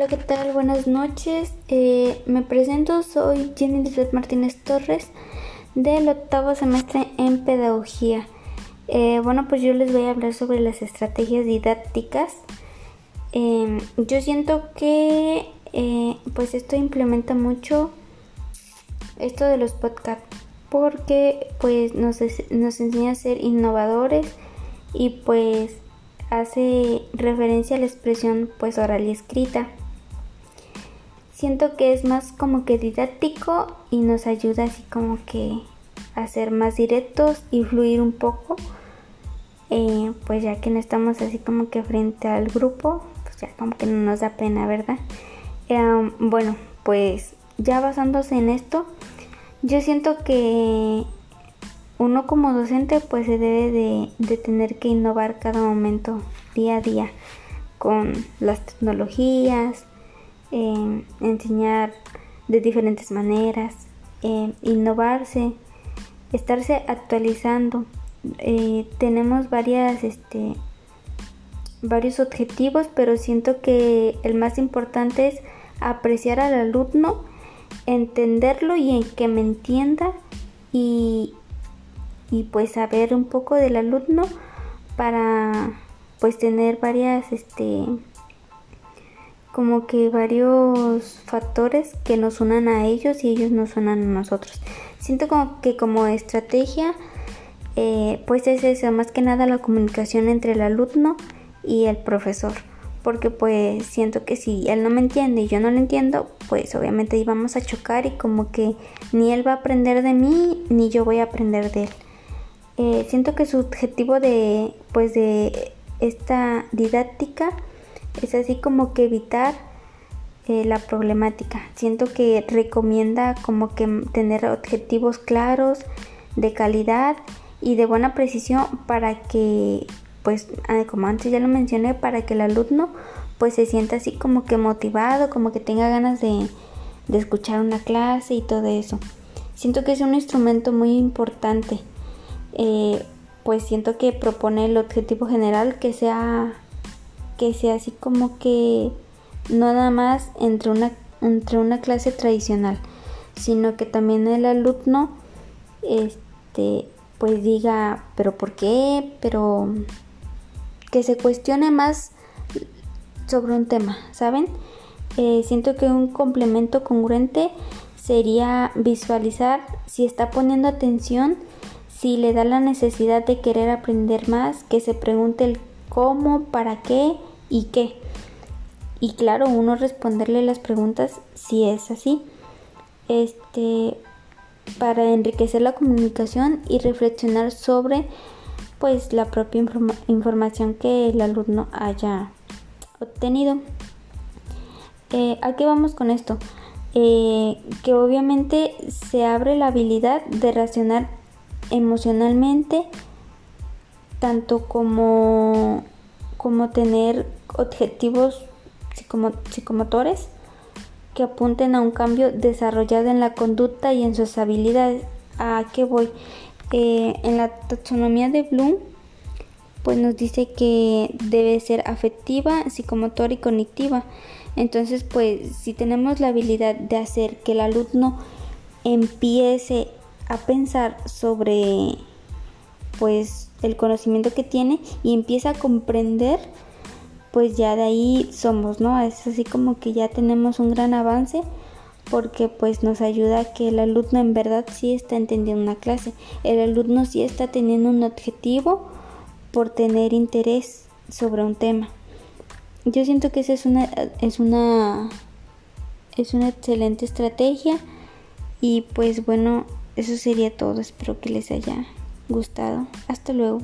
Hola, ¿qué tal? Buenas noches. Eh, me presento, soy Jenny Lizeth Martínez Torres del octavo semestre en Pedagogía. Eh, bueno, pues yo les voy a hablar sobre las estrategias didácticas. Em, yo siento que eh, pues esto implementa mucho esto de los podcasts porque pues nos, nos enseña a ser innovadores y pues hace referencia a la expresión pues oral y escrita. Siento que es más como que didáctico y nos ayuda así como que a ser más directos y fluir un poco. Eh, pues ya que no estamos así como que frente al grupo, pues ya como que no nos da pena, ¿verdad? Eh, bueno, pues ya basándose en esto, yo siento que uno como docente pues se debe de, tener que innovar cada momento, día a día, con las tecnologías, eh, enseñar de diferentes maneras, eh, innovarse, estarse actualizando. Eh, tenemos varias, este, varios objetivos, pero siento que el más importante es apreciar al alumno, entenderlo y en que me entienda y, y pues saber un poco del alumno para pues tener varias este como que varios factores que nos unan a ellos y ellos nos unan a nosotros siento como que como estrategia eh, pues es eso más que nada la comunicación entre el alumno y el profesor porque pues siento que si él no me entiende y yo no lo entiendo, pues obviamente íbamos a chocar y como que ni él va a aprender de mí ni yo voy a aprender de él. Eh, siento que su objetivo de, pues de esta didáctica es así como que evitar eh, la problemática. Siento que recomienda como que tener objetivos claros, de calidad y de buena precisión para que, pues ah, como antes ya lo mencioné, para que el alumno pues se sienta así como que motivado, como que tenga ganas de, de escuchar una clase y todo eso. Siento que es un instrumento muy importante eh, pues siento que propone el objetivo general que sea que sea así como que no nada más entre una entre una clase tradicional sino que también el alumno este pues diga pero por qué pero que se cuestione más sobre un tema saben eh, siento que un complemento congruente sería visualizar si está poniendo atención si le da la necesidad de querer aprender más, que se pregunte el cómo, para qué y qué. Y claro, uno responderle las preguntas si es así. Este para enriquecer la comunicación y reflexionar sobre pues la propia información que el alumno haya obtenido. Eh, ¿A qué vamos con esto? Eh, que obviamente se abre la habilidad de racionar emocionalmente, tanto como, como tener objetivos psicomotores que apunten a un cambio desarrollado en la conducta y en sus habilidades. ¿A qué voy? Eh, en la taxonomía de Bloom, pues nos dice que debe ser afectiva, psicomotora y cognitiva. Entonces, pues si tenemos la habilidad de hacer que el alumno empiece a pensar sobre pues el conocimiento que tiene y empieza a comprender pues ya de ahí somos, ¿no? Es así como que ya tenemos un gran avance porque pues nos ayuda a que el alumno en verdad sí está entendiendo una clase, el alumno sí está teniendo un objetivo por tener interés sobre un tema. Yo siento que esa es una es una es una excelente estrategia y pues bueno, eso sería todo. Espero que les haya gustado. Hasta luego.